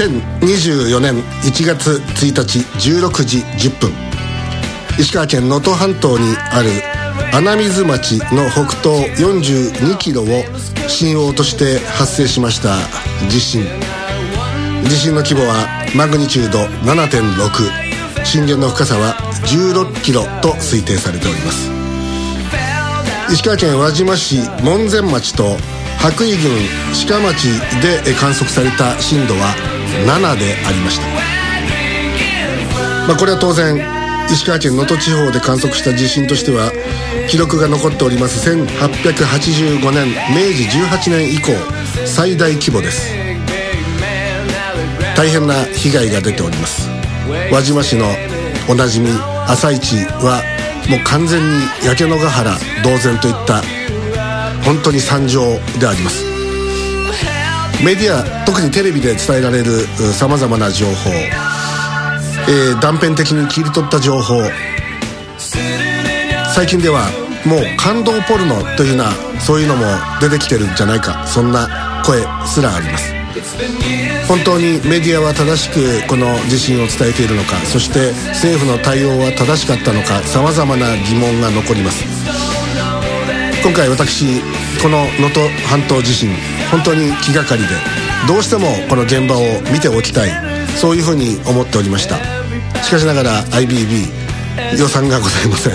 2024年1月1日16時10分。石川県能登半島にある穴水町の北東42キロを震央として発生しました地震。地震の規模はマグニチュード7.6震源の深さは16キロと推定されております。石川県輪島市門前町と白衣郡鹿町で観測された震度は7でありました、まあ、これは当然石川県能登地方で観測した地震としては記録が残っております1885年明治18年以降最大規模です。大変な被害が出ております。輪島市のおなじみ朝市はもう完全に焼け野ヶ原同然といった本当に惨状であります。メディア特にテレビで伝えられるさまざまな情報、えー、断片的に切り取った情報。最近ではもう感動ポルノというようなそういうのも出てきてるんじゃないか。そんな声すらあります。本当にメディアは正しくこの地震を伝えているのかそして政府の対応は正しかったのかさまざまな疑問が残ります。今回私この能登半島地震本当に気がかりでどうしてもこの現場を見ておきたいそういうふうに思っておりました。しかしながら IBB 予算がございません。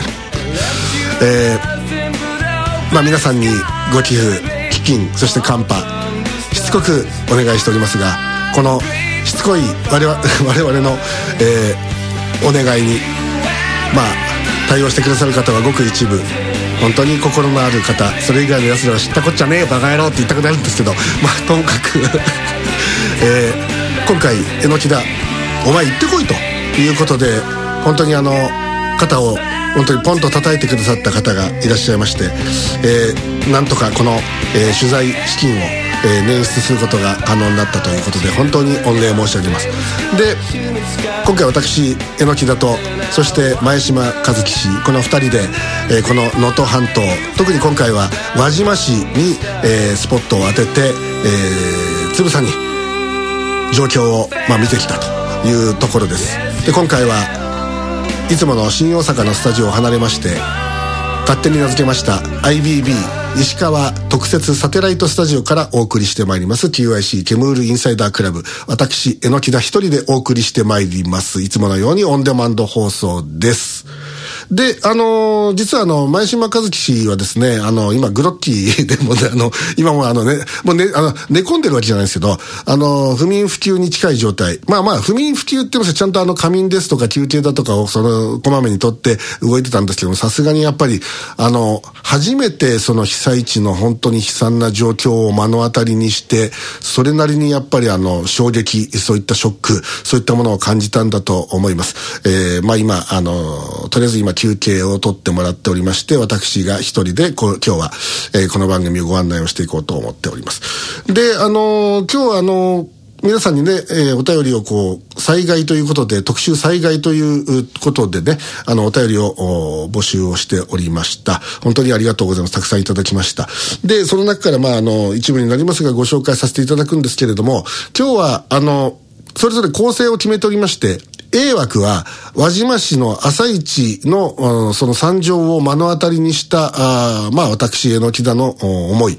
えー、まあ皆さんにご寄付基金そしてカンパしつこくお願いしておりますがこのしつこい我々 我々の、えー、お願いにまあ対応してくださる方はごく一部。本当に心のある方それ以外のやつらは知ったこっちゃねえよバカ野郎って言いたくなるんですけどまあともかく えー、今回えのきだお前行ってこいということで本当にあの肩を本当にポンと叩いてくださった方がいらっしゃいまして、えー、なんとかこの、えー、取材資金をえー、捻出することが可能になったということで本当に御礼申し上げます。で今回私榎木田とそして前島和樹氏この2人で、えー、この能登半島特に今回は輪島市に、えー、スポットを当てて、えー、つぶさに状況を、まあ、見てきたというところです。で今回はいつもの新大阪のスタジオを離れまして勝手に名付けました IBB 石川特設サテライトスタジオからお送りしてまいります。QIC ケムールインサイダークラブ。私榎田一人でお送りしてまいります。いつものようにオンデマンド放送です。で、あのー、実はあの、前島和樹氏はですね、あの、今、グロッキーでもね、あの、今もあのね、もうね、あの、寝込んでるわけじゃないですけど、あの、不眠不休に近い状態。まあまあ、不眠不休って言いますちゃんとあの、仮眠ですとか休憩だとかを、その、こまめにとって動いてたんですけども、さすがにやっぱり、あの、初めてその被災地の本当に悲惨な状況を目の当たりにして、それなりにやっぱりあの、衝撃、そういったショック、そういったものを感じたんだと思います。えー、まあ今、あの、とりあえず今、休憩を取ってもらっておりまして、私が一人でこ今日は、えー、この番組をご案内をしていこうと思っております。で、あのー、今日はあのー皆さんにね、えー、お便りをこう、災害ということで、特集災害ということでね、あの、お便りを募集をしておりました。本当にありがとうございます。たくさんいただきました。で、その中から、まあ、あの、一部になりますが、ご紹介させていただくんですけれども、今日は、あの、それぞれ構成を決めておりまして、A 枠は、輪島市の朝市の、その惨状を目の当たりにした、あまあ私、榎木田の思い。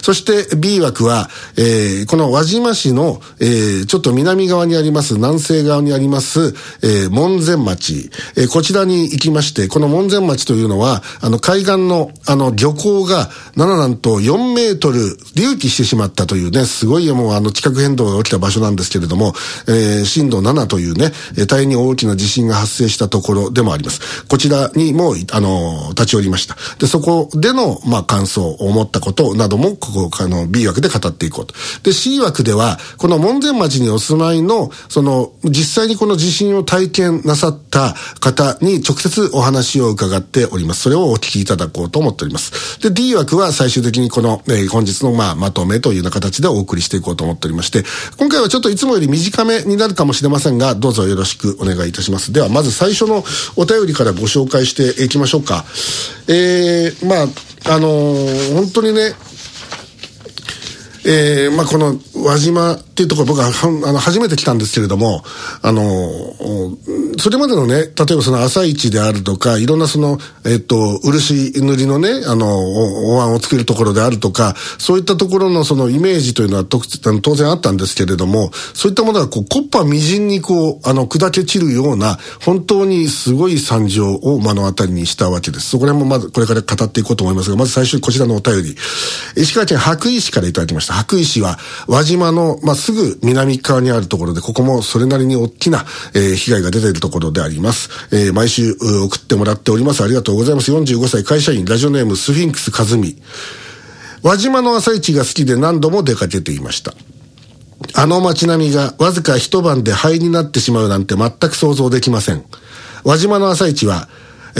そして B 枠は、えー、この輪島市の、えー、ちょっと南側にあります、南西側にあります、えー、門前町、えー。こちらに行きまして、この門前町というのは、あの海岸の、あの漁港が、7ななんと4メートル隆起してしまったというね、すごいもうあの地殻変動が起きた場所なんですけれども、えー、震度7というね、大大変に大きな地震が発生したところでもあります。こちらにも、あの、立ち寄りました。で、そこでの、まあ、感想を思ったことなども、ここ、あの、B 枠で語っていこうと。で、C 枠では、この門前町にお住まいの、その、実際にこの地震を体験なさった方に直接お話を伺っております。それをお聞きいただこうと思っております。で、D 枠は最終的にこの、えー、本日の、まあ、まとめというような形でお送りしていこうと思っておりまして、今回はちょっといつもより短めになるかもしれませんが、どうぞよろしくくお願いいたします。では、まず最初のお便りからご紹介していきましょうか。えー、まあ、あのー、本当にね、えー、まあ、この輪島っていうところ僕はあの初めて来たんですけれども、あの、それまでのね、例えばその朝市であるとか、いろんなその、えっと、漆塗りのね、あの、お椀を作るところであるとか、そういったところのそのイメージというのは当然あったんですけれども、そういったものがこう、コッパみじんにこう、あの、砕け散るような、本当にすごい惨状を目の当たりにしたわけです。そこら辺もまずこれから語っていこうと思いますが、まず最初にこちらのお便り。石川県白衣市からいただきました。白衣市は、輪島の、まあ、すぐ南側にあるところで、ここもそれなりに大きな、えー、被害が出ているところであります。えー、毎週送ってもらっております。ありがとうございます。45歳会社員、ラジオネームスフィンクス和美。輪島の朝市が好きで何度も出かけていました。あの街並みがわずか一晩で灰になってしまうなんて全く想像できません。輪島の朝市は、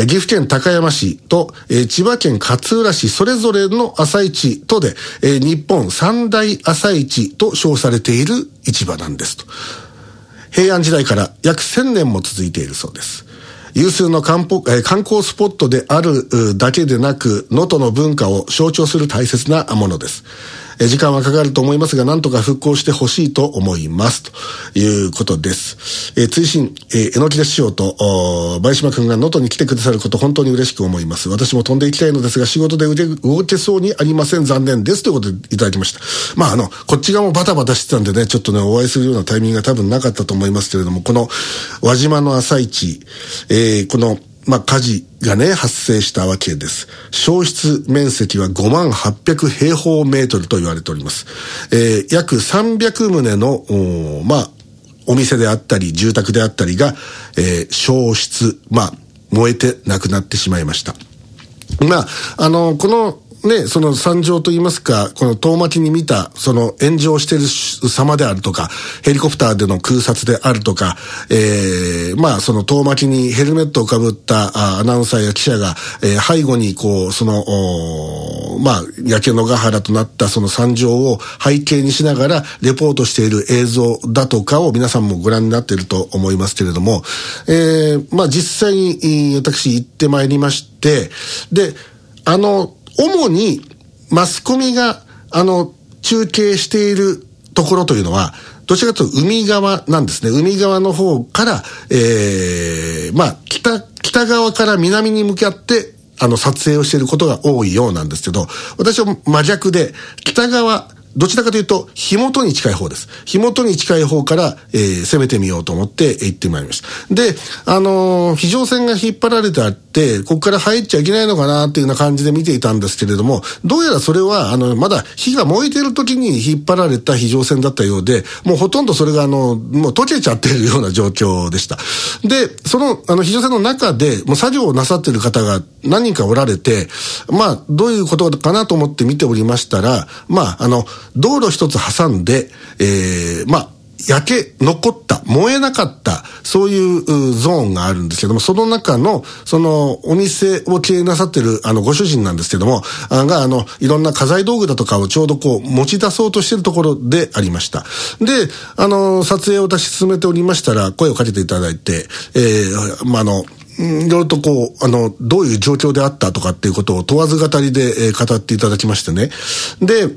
岐阜県高山市と、え、千葉県勝浦市それぞれの朝市とで、え、日本三大朝市と称されている市場なんですと。平安時代から約1000年も続いているそうです。有数の観光,、え、観光スポットであるだけでなく、能登の文化を象徴する大切なものです。え時間はかかると思いますが、なんとか復興してほしいと思います。ということです。えー、追伸、えー、えのきで師匠と、前島くんが能登に来てくださること本当に嬉しく思います。私も飛んでいきたいのですが、仕事で腕動けそうにありません。残念です。ということでいただきました。まあ、あの、こっち側もバタバタしてたんでね、ちょっとね、お会いするようなタイミングが多分なかったと思いますけれども、この輪島の朝市、えー、このまあ、火事がね、発生したわけです。消失面積は5万800平方メートルと言われております。えー、約300棟の、まあ、お店であったり、住宅であったりが、えー、消失、まあ、燃えてなくなってしまいました。まあ、あの、このね、その惨状といいますか、この遠巻きに見た、その炎上してる様であるとか、ヘリコプターでの空撮であるとか、えー、まあ、その遠巻きにヘルメットをかぶったアナウンサーや記者が、えー、背後にこう、その、まあ、焼け野ヶ原となったその惨状を背景にしながら、レポートしている映像だとかを皆さんもご覧になっていると思いますけれども、えー、まあ、実際に私行ってまいりまして、で、あの、主にマスコミが、あの、中継しているところというのは、どちらかというと海側なんですね。海側の方から、ええー、まあ、北、北側から南に向かって、あの、撮影をしていることが多いようなんですけど、私は真逆で、北側、どちらかというと、火元に近い方です。火元に近い方から、えー、攻めてみようと思って行ってまいりました。で、あのー、非常線が引っ張られてあって、ここから入っちゃいけないのかなっていうような感じで見ていたんですけれども、どうやらそれは、あの、まだ火が燃えてる時に引っ張られた非常線だったようで、もうほとんどそれがあの、もう溶けちゃってるような状況でした。で、その、あの、非常線の中で、もう作業をなさっている方が何人かおられて、まあ、どういうことかなと思って見ておりましたら、まあ、あの、道路一つ挟んで、えー、まあ、焼け残った、燃えなかった、そういうゾーンがあるんですけども、その中の、そのお店を経営なさってるあのご主人なんですけども、あが、あの、いろんな家財道具だとかをちょうどこう持ち出そうとしてるところでありました。で、あの、撮影を私進めておりましたら、声をかけていただいて、えー、まあ、あの、いろいろとこう、あの、どういう状況であったとかっていうことを問わず語りで、えー、語っていただきましてね。で、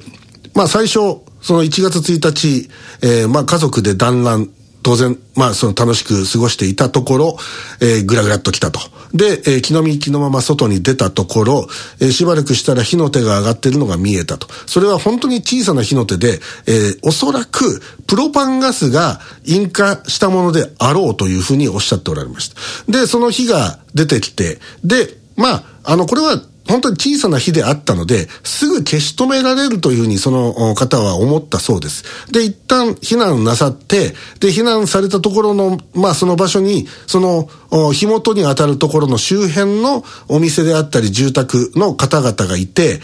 まあ最初、その1月1日、えー、まあ家族で団らん、当然、まあその楽しく過ごしていたところ、えー、ぐらぐらっと来たと。で、えー、気の身気のまま外に出たところ、えー、しばらくしたら火の手が上がってるのが見えたと。それは本当に小さな火の手で、えー、おそらくプロパンガスが引火したものであろうというふうにおっしゃっておられました。で、その火が出てきて、で、まあ、あの、これは本当に小さな火であったので、すぐ消し止められるというふうにその方は思ったそうです。で、一旦避難なさって、で、避難されたところの、まあその場所に、その、火元に当たるところの周辺のお店であったり住宅の方々がいて、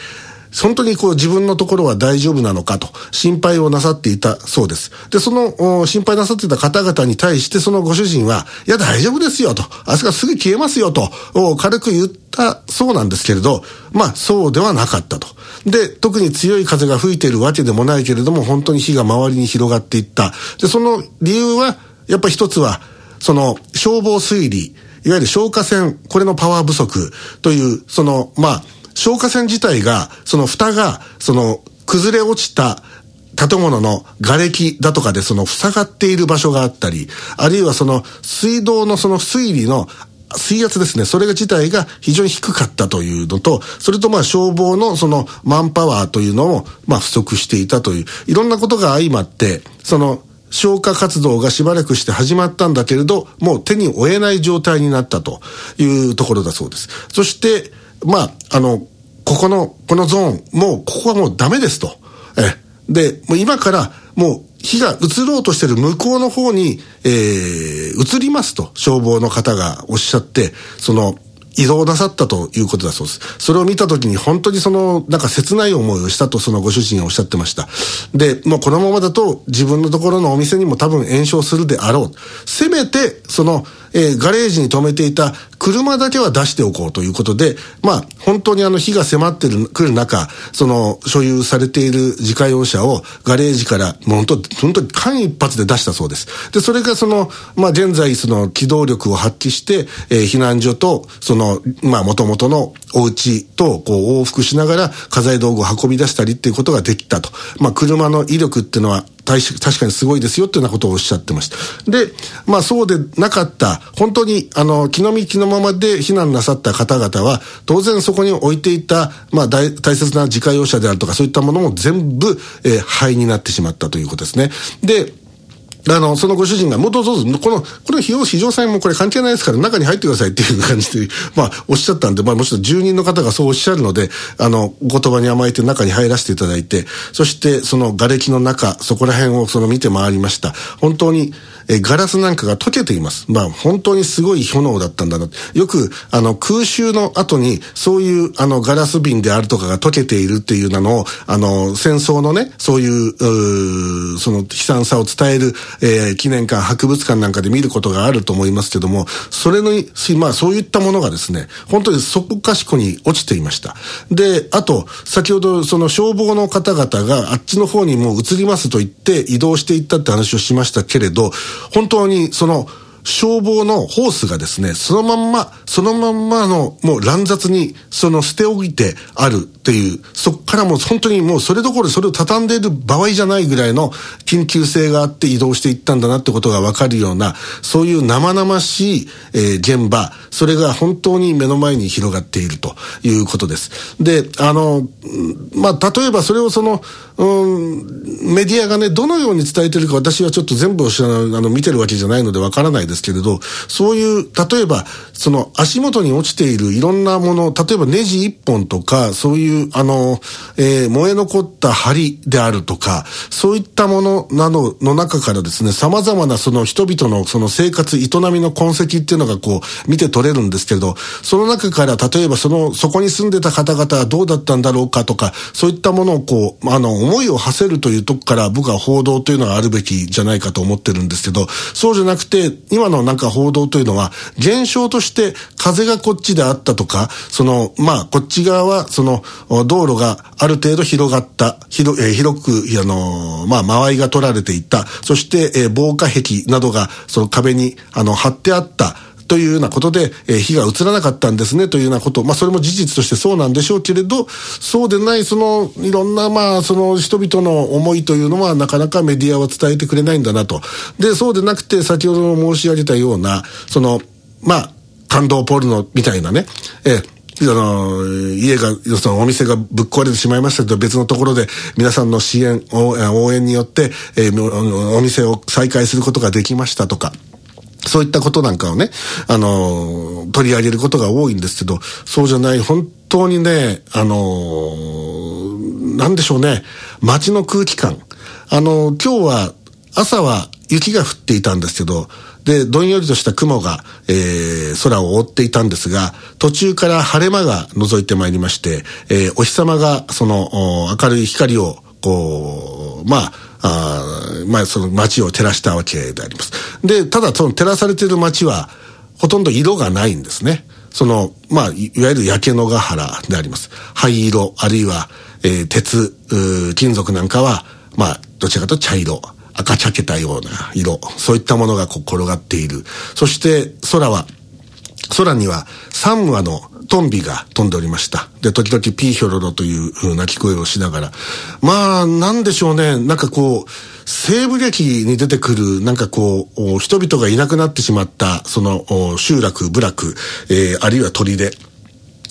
本当にこう自分のところは大丈夫なのかと心配をなさっていたそうです。で、その心配なさっていた方々に対してそのご主人は、いや大丈夫ですよと、明日からすぐ消えますよと、軽く言ったそうなんですけれど、まあそうではなかったと。で、特に強い風が吹いているわけでもないけれども、本当に火が周りに広がっていった。で、その理由は、やっぱ一つは、その消防推理、いわゆる消火栓、これのパワー不足という、その、まあ、消火栓自体が、その蓋が、その、崩れ落ちた建物の瓦礫だとかでその塞がっている場所があったり、あるいはその水道のその水位の水圧ですね、それが自体が非常に低かったというのと、それとまあ消防のそのマンパワーというのもまあ不足していたという、いろんなことが相まって、その消火活動がしばらくして始まったんだけれど、もう手に負えない状態になったというところだそうです。そして、まあ、あの、ここの、このゾーン、もう、ここはもうダメですと。え、で、もう今から、もう、火が移ろうとしてる向こうの方に、えー、移りますと、消防の方がおっしゃって、その、移動なさったということだそうです。それを見たときに本当にその、なんか切ない思いをしたとそのご主人がおっしゃってました。で、もうこのままだと自分のところのお店にも多分炎症するであろう。せめて、その、えー、ガレージに止めていた車だけは出しておこうということで、まあ、本当にあの火が迫ってる、来る中、その、所有されている自家用車をガレージから、もう本当、本当に間一髪で出したそうです。で、それがその、まあ、現在その機動力を発揮して、えー、避難所と、その、まあ、元々のお家と、こう、往復しながら家財道具を運び出したりっていうことができたと。まあ、車の威力っていうのは、確かにすごいですよっていうようなことをおっしゃってました。で、まあそうでなかった、本当にあの、気の身気のままで避難なさった方々は、当然そこに置いていた、まあ大切な自家用車であるとかそういったものも全部、えー、灰になってしまったということですね。で、あの、そのご主人が、もうどうぞ、この、この費用非常債もこれ関係ないですから中に入ってくださいっていう感じで、まあ、おっしゃったんで、まあ、もちろん住人の方がそうおっしゃるので、あの、言葉に甘えて中に入らせていただいて、そして、その瓦礫の中、そこら辺をその見て回りました。本当に、えガラスなんかが溶けています。まあ、本当にすごい炎だったんだな。よく、あの、空襲の後に、そういう、あの、ガラス瓶であるとかが溶けているっていうなのを、あの、戦争のね、そういう、うその悲惨さを伝える、えー、記念館、博物館なんかで見ることがあると思いますけども、それの、まあ、そういったものがですね、本当にそこかしこに落ちていました。で、あと、先ほど、その消防の方々があっちの方にもう移りますと言って移動していったって話をしましたけれど、本当にその消防のホースがですね、そのまんま、そのまんまの、もう乱雑に、その捨て置いてあるっていう、そこからもう本当にもうそれどころそれを畳んでいる場合じゃないぐらいの緊急性があって移動していったんだなってことがわかるような、そういう生々しい、えー、現場、それが本当に目の前に広がっているということです。で、あの、まあ、例えばそれをその、うん、メディアがね、どのように伝えてるか私はちょっと全部を知らない、あの、見てるわけじゃないのでわからないですけれど、そういう、例えば、その足元に落ちているいろんなもの、例えばネジ一本とか、そういう、あの、えー、燃え残った梁であるとか、そういったものなどの中からですね、様々なその人々のその生活、営みの痕跡っていうのがこう、見て取れるんですけれど、その中から例えばその、そこに住んでた方々はどうだったんだろうかとか、そういったものをこう、あの、思いを馳せるというとこから僕は報道というのがあるべきじゃないかと思ってるんですけど、そうじゃなくて、今のなんか報道というのは、現象として風がこっちであったとか、その、まあ、こっち側は、その、道路がある程度広がった、広、えー、広く、あのー、まあ、間合いが取られていた、そして、えー、防火壁などが、その壁に、あの、貼ってあった、というようなことで、えー、火が移らなかったんですね。というようなこと、まあそれも事実としてそうなんでしょうけれど、そうでないそのいろんなまあその人々の思いというのはなかなかメディアは伝えてくれないんだなと。で、そうでなくて先ほど申し上げたような、その、まあ、感動ポルノみたいなね、えーあの、家が、そのお店がぶっ壊れてしまいましたけど、別のところで皆さんの支援、応援によって、えー、お店を再開することができましたとか、そういったことなんかをね、あの、取り上げることが多いんですけど、そうじゃない、本当にね、あの、なんでしょうね、街の空気感。あの、今日は、朝は雪が降っていたんですけど、で、どんよりとした雲が、えー、空を覆っていたんですが、途中から晴れ間が覗いてまいりまして、えー、お日様が、その、明るい光を、こう、まあ、あまあ、その街を照らしたわけであります。で、ただその照らされている街は、ほとんど色がないんですね。その、まあ、いわゆる焼け野ヶ原であります。灰色、あるいは、えー、鉄、金属なんかは、まあ、どちらかと茶色、赤茶けたような色、そういったものがこう転がっている。そして空は、空には3羽のトンビが飛んでおりました。で、時々ピーヒョロロという鳴き声をしながら。まあ、なんでしょうね。なんかこう、西部劇に出てくる、なんかこう、人々がいなくなってしまった、その、集落、部落、えー、あるいは砦。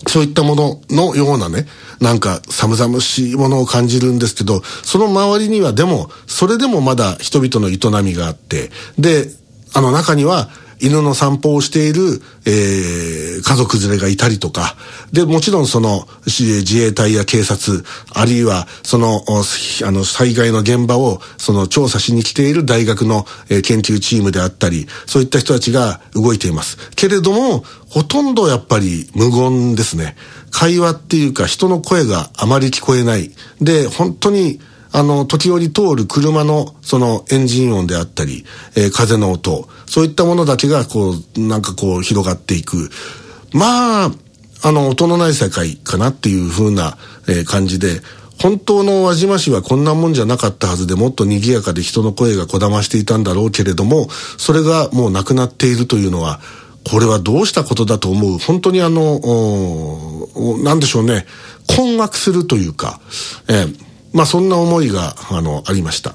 そういったもののようなね、なんか寒々しいものを感じるんですけど、その周りにはでも、それでもまだ人々の営みがあって、で、あの中には犬の散歩をしている、えー、家族連れがいたりとか、で、もちろんその自衛隊や警察、あるいはその、あの、災害の現場をその調査しに来ている大学の、えー、研究チームであったり、そういった人たちが動いています。けれども、ほとんどやっぱり無言ですね。会話っていうか人の声があまり聞こえない。で、本当にあの、時折通る車の、その、エンジン音であったり、えー、風の音、そういったものだけが、こう、なんかこう、広がっていく。まあ、あの、音のない世界かなっていう風な、えー、感じで、本当の輪島市はこんなもんじゃなかったはずでもっと賑やかで人の声がこだましていたんだろうけれども、それがもうなくなっているというのは、これはどうしたことだと思う？本当にあの、なんでしょうね、困惑するというか、えー、まあそんな思いが、あの、ありました。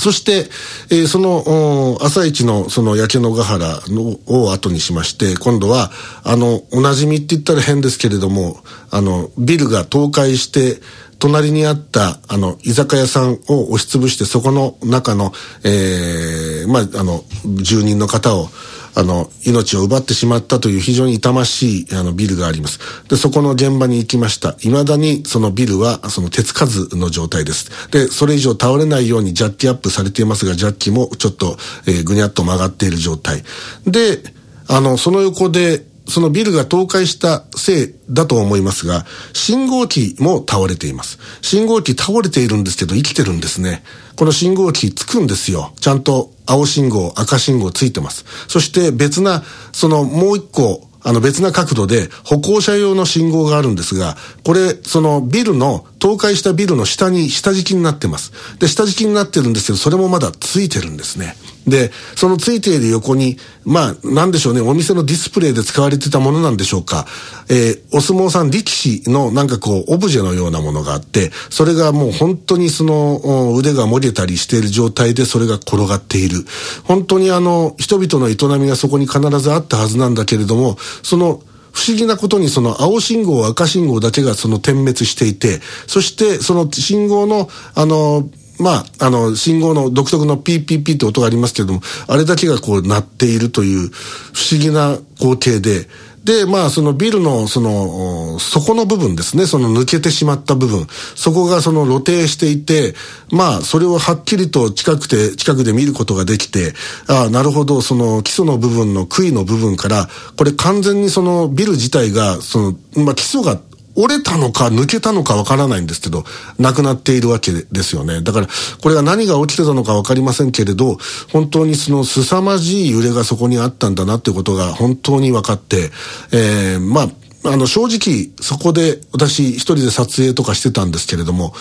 そして、えー、その、朝一のその焼け野ヶ原のを後にしまして、今度は、あの、おなじみって言ったら変ですけれども、あの、ビルが倒壊して、隣にあった、あの、居酒屋さんを押しつぶして、そこの中の、えー、まあ、あの、住人の方を、あの、命を奪ってしまったという非常に痛ましい、あの、ビルがあります。で、そこの現場に行きました。未だにそのビルは、その手つかずの状態です。で、それ以上倒れないようにジャッキアップされていますが、ジャッキもちょっと、えー、ぐにゃっと曲がっている状態。で、あの、その横で、そのビルが倒壊したせいだと思いますが、信号機も倒れています。信号機倒れているんですけど生きてるんですね。この信号機つくんですよ。ちゃんと青信号、赤信号ついてます。そして別な、そのもう一個、あの別な角度で歩行者用の信号があるんですが、これ、そのビルの、倒壊したビルの下に下敷きになってます。で、下敷きになってるんですけど、それもまだついてるんですね。で、そのついている横に、まあ、なんでしょうね、お店のディスプレイで使われてたものなんでしょうか。えー、お相撲さん力士のなんかこう、オブジェのようなものがあって、それがもう本当にその、腕がもげたりしている状態でそれが転がっている。本当にあの、人々の営みがそこに必ずあったはずなんだけれども、その、不思議なことにその青信号、赤信号だけがその点滅していて、そしてその信号の、あの、まあ、あの、信号の独特のピーピーピーって音がありますけれども、あれだけがこう鳴っているという不思議な光景で、で、まあ、そのビルの、その、底の部分ですね、その抜けてしまった部分、そこがその露呈していて、まあ、それをはっきりと近くて、近くで見ることができて、ああ、なるほど、その基礎の部分の杭の部分から、これ完全にそのビル自体が、その、まあ、基礎が折れたのか抜けたのかわからないんですけど、なくなっているわけですよね。だから、これが何が起きてたのかわかりませんけれど、本当にその凄まじい揺れがそこにあったんだなっていうことが本当に分かって、えー、まあ、あの、正直、そこで私一人で撮影とかしてたんですけれども、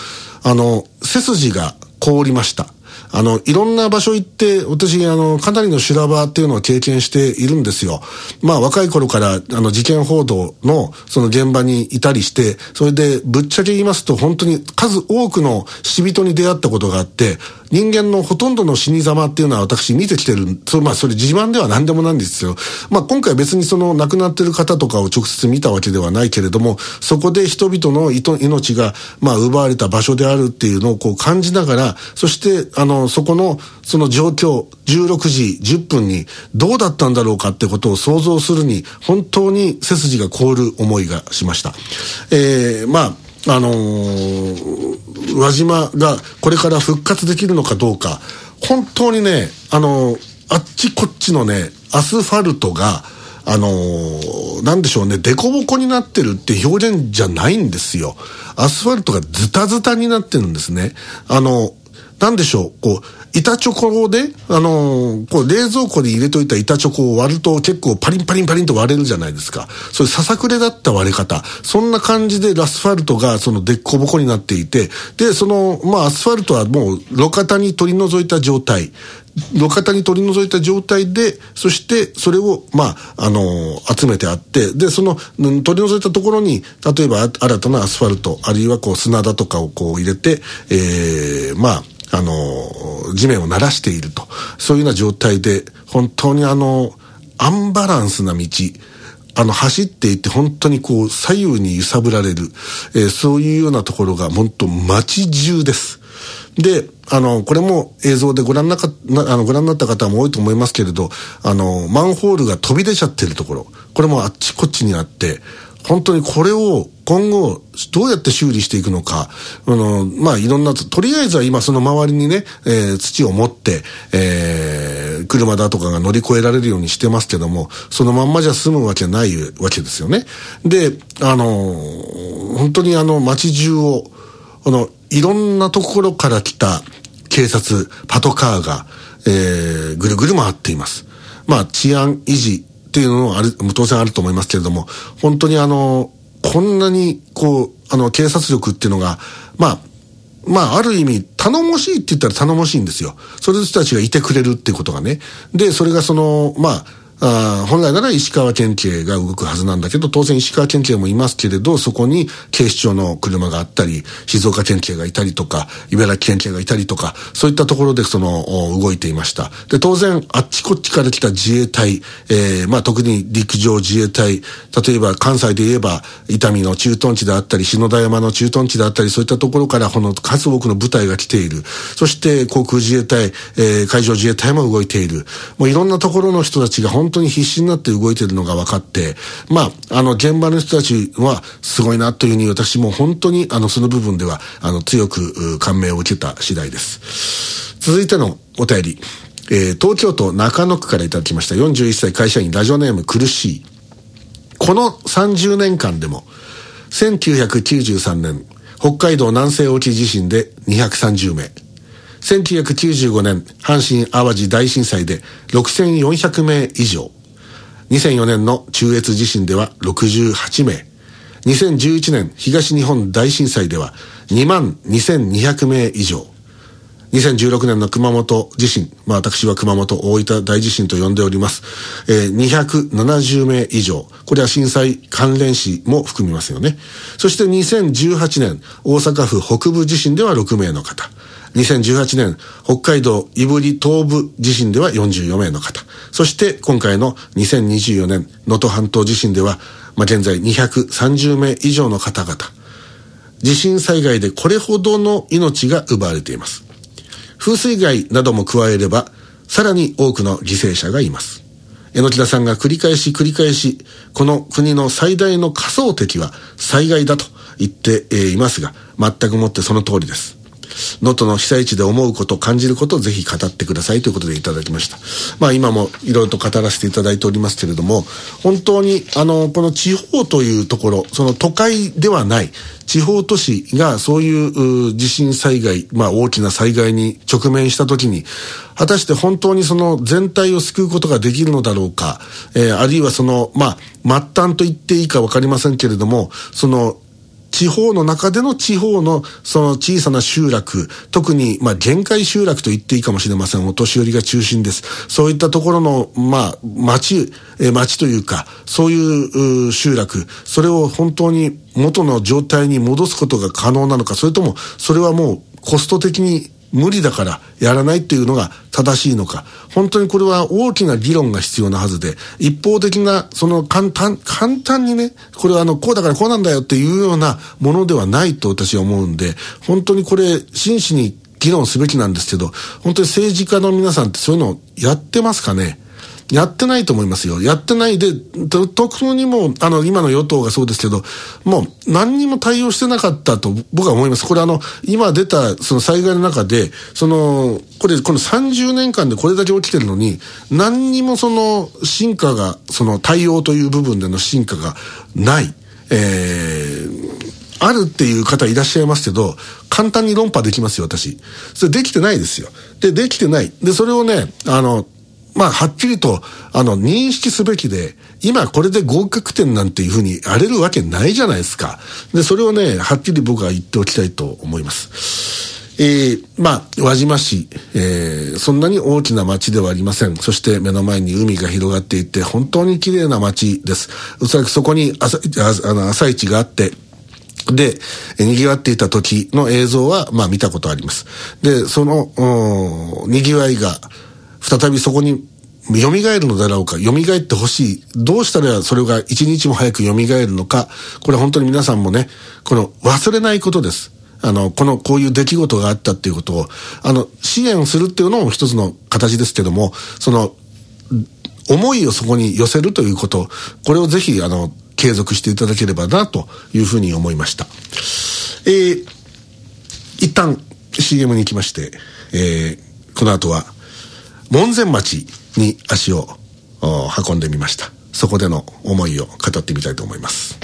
あの、背筋が凍りました。あの、いろんな場所行って、私、あの、かなりの修羅場っていうのを経験しているんですよ。まあ、若い頃から、あの、事件報道の、その現場にいたりして、それで、ぶっちゃけ言いますと、本当に数多くの死人に出会ったことがあって、人間のほとんどの死に様っていうのは私見てきてる、そまあそれ自慢では何でもないんですよ。まあ今回別にその亡くなってる方とかを直接見たわけではないけれども、そこで人々の命がまあ奪われた場所であるっていうのをこう感じながら、そしてあの、そこのその状況、16時10分にどうだったんだろうかってことを想像するに、本当に背筋が凍る思いがしました。えー、まああのー、輪島がこれから復活できるのかどうか、本当にね、あのー、あっちこっちのね、アスファルトが、あのー、なんでしょうね、凸凹になってるって表現じゃないんですよ。アスファルトがズタズタになってるんですね。あの、なんでしょう、こう、板チョコで、あのー、こう冷蔵庫に入れといた板チョコを割ると結構パリンパリンパリンと割れるじゃないですか。そういうささくれだった割れ方。そんな感じでラスファルトがそのでっこぼこになっていて、で、その、まあアスファルトはもう路肩に取り除いた状態。路肩に取り除いた状態で、そしてそれを、まあ、あのー、集めてあって、で、その、取り除いたところに、例えば新たなアスファルト、あるいはこう砂だとかをこう入れて、ええー、まあ、あの、地面を鳴らしていると。そういうような状態で、本当にあの、アンバランスな道、あの、走っていて本当にこう、左右に揺さぶられる、えー、そういうようなところが本当街中です。で、あの、これも映像でご覧なか、あの、ご覧になった方も多いと思いますけれど、あの、マンホールが飛び出ちゃってるところ、これもあっちこっちにあって、本当にこれを今後どうやって修理していくのか、あの、まあ、いろんな、とりあえずは今その周りにね、えー、土を持って、えー、車だとかが乗り越えられるようにしてますけども、そのまんまじゃ済むわけないわけですよね。で、あの、本当にあの街中を、あの、いろんなところから来た警察、パトカーが、えー、ぐるぐる回っています。まあ、治安維持っていうのもある、当然あると思いますけれども、本当にあの、こんなに、こう、あの、警察力っていうのが、まあ、まあ、ある意味、頼もしいって言ったら頼もしいんですよ。それ人たちがいてくれるっていうことがね。で、それがその、まあ、あ本来なら石川県警が動くはずなんだけど、当然石川県警もいますけれど、そこに警視庁の車があったり、静岡県警がいたりとか、茨城県警がいたりとか、そういったところでその、動いていました。で、当然、あっちこっちから来た自衛隊、えー、まあ特に陸上自衛隊、例えば関西で言えば、伊丹の駐屯地であったり、篠田山の駐屯地であったり、そういったところから、この数多くの部隊が来ている。そして、航空自衛隊、えー、海上自衛隊も動いている。もういろんなところの人たちが本本当に必死になって動いてるのが分かって、まあ、あの、現場の人たちはすごいなというふうに私も本当に、あの、その部分では、あの、強く感銘を受けた次第です。続いてのお便り。えー、東京都中野区からいただきました。41歳会社員、ラジオネーム苦しい。この30年間でも、1993年、北海道南西沖地震で230名。1995年阪神淡路大震災で6400名以上2004年の中越地震では68名2011年東日本大震災では2万2200名以上2016年の熊本地震、まあ私は熊本大分大地震と呼んでおります。えー、270名以上。これは震災関連死も含みますよね。そして2018年大阪府北部地震では6名の方。2018年、北海道胆振東部地震では44名の方。そして今回の2024年、能登半島地震では、まあ、現在230名以上の方々。地震災害でこれほどの命が奪われています。風水害なども加えれば、さらに多くの犠牲者がいます。榎田さんが繰り返し繰り返し、この国の最大の仮想敵は災害だと言っていますが、全くもってその通りです。能登の被災地で思うこと、感じることをぜひ語ってくださいということでいただきました。まあ今もいろいろと語らせていただいておりますけれども、本当にあの、この地方というところ、その都会ではない、地方都市がそういう地震災害、まあ大きな災害に直面したときに、果たして本当にその全体を救うことができるのだろうか、えー、あるいはその、まあ、末端と言っていいかわかりませんけれども、その地方の中での地方のその小さな集落、特にまあ限界集落と言っていいかもしれません。お年寄りが中心です。そういったところのまあ町、え町というか、そういう集落、それを本当に元の状態に戻すことが可能なのか、それともそれはもうコスト的に無理だからやらないっていうのが正しいのか。本当にこれは大きな議論が必要なはずで。一方的なその簡単簡単にねこれはあのこうだからこうなんだよっていうようなものではないと私は思うんで本当にこれ真摯に議論すべきなんですけど本当に政治家の皆さんってそういうのをやってますかね？やってないと思いますよ。やってないで、特にも、あの、今の与党がそうですけど、もう何にも対応してなかったと僕は思います。これあの、今出たその災害の中で、その、これ、この30年間でこれだけ起きてるのに、何にもその進化が、その対応という部分での進化がない。えー、あるっていう方いらっしゃいますけど、簡単に論破できますよ、私。それできてないですよ。で、できてない。で、それをね、あの、まあ、はっきりと、あの、認識すべきで、今これで合格点なんていうふうにやれるわけないじゃないですか。で、それをね、はっきり僕は言っておきたいと思います。えー、まあ、輪島市、えー、そんなに大きな町ではありません。そして目の前に海が広がっていて、本当に綺麗な町です。おそらくそこに朝、あの朝市があって、で、賑わっていた時の映像は、まあ見たことあります。で、その、賑わいが、再びそこに蘇るのだろうか、蘇ってほしい。どうしたらそれが一日も早く蘇るのか、これ本当に皆さんもね、この忘れないことです。あの、この、こういう出来事があったっていうことを、あの、支援するっていうのも一つの形ですけども、その、思いをそこに寄せるということ、これをぜひ、あの、継続していただければな、というふうに思いました。えー、一旦 CM に行きまして、えー、この後は、門前町に足を運んでみましたそこでの思いを語ってみたいと思います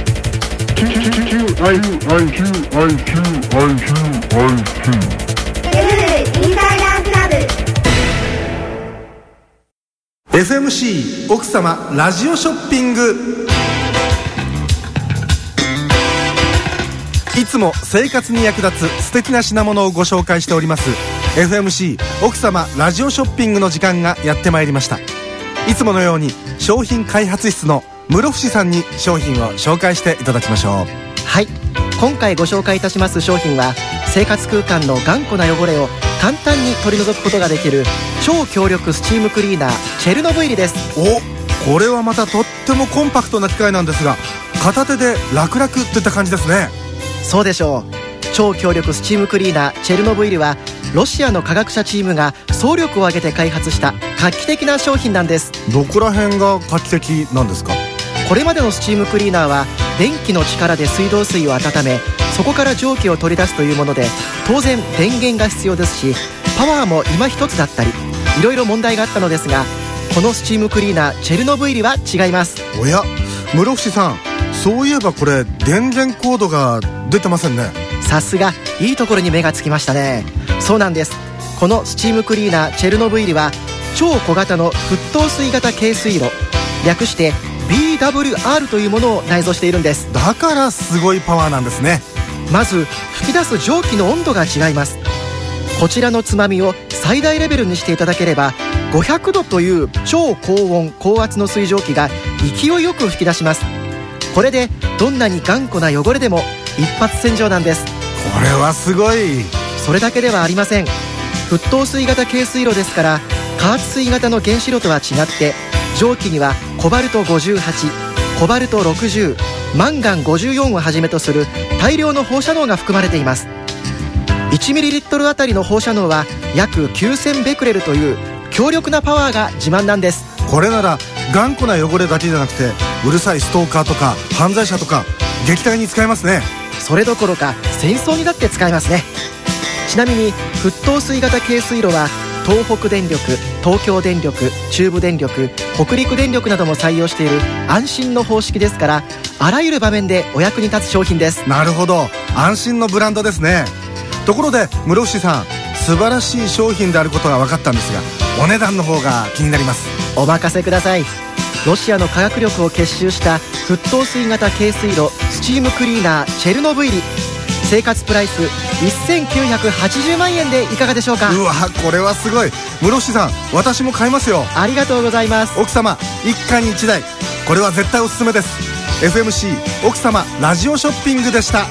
FMC 奥様ラジオショッピングいつも生活に役立つ素敵な品物をご紹介しております。FMC 奥様ラジオショッピングの時間がやってまいりました。いつものように商品開発室の室伏さんに商品を紹介していただきましょう。はい。今回ご紹介いたします商品は生活空間の頑固な汚れを簡単に取り除くことができる超強力スチームクリーナーチェルノブイリです。おこれはまたとってもコンパクトな機械なんですが片手で楽々といった感じですねそうでしょう。超強力スチームクリーナーチェルノブイリはロシアの科学者チームが総力を挙げて開発した画期的な商品なんです。どこら辺が画期的なんですか？これまでのスチームクリーナーは電気の力で水道水を温めそこから蒸気を取り出すというもので当然電源が必要ですしパワーも今一つだったりいろいろ問題があったのですがこのスチームクリーナーチェルノブイリは違います。おや室伏さんそういえばこれ電源コードが出てませんね。さすがいいところに目がつきましたね。そうなんです。このスチームクリーナーチェルノブイリは超小型の沸騰水型軽水炉略して BWR というものを内蔵しているんです。だからすごいパワーなんですね。まず吹き出す蒸気の温度が違います。こちらのつまみを最大レベルにしていただければ500度という超高温高圧の水蒸気が勢いよく吹き出しますこれでどんなに頑固な汚れでも一発洗浄なんです。これはすごい。それだけではありません。沸騰水型軽水炉ですから加圧水型の原子炉とは違って蒸気にはコバルト58コバルト60マンガン54をはじめとする大量の放射能が含まれています。1ml あたりの放射能は約9000ベクレルという強力なパワーが自慢なんです。これなら頑固な汚れだけじゃなくてうるさいストーカーとか犯罪者とか撃退に使えますね。それどころか戦争にだって使えますね。ちなみに沸騰水型軽水炉は東北電力東京電力中部電力北陸電力なども採用している安心の方式ですからあらゆる場面でお役に立つ商品です。なるほど。安心のブランドですね。ところで室伏さん素晴らしい商品であることが分かったんですがお値段の方が気になりますお任せください。ロシアの科学力を結集した沸騰水型軽水炉スチームクリーナーチェルノブイリ。生活プライス1980万円でいかがでしょうか？うわこれはすごい。室伏さん私も買いますよ。ありがとうございます。奥様一家に一台。これは絶対おすすめです。FMC 奥様ラジオショッピングでした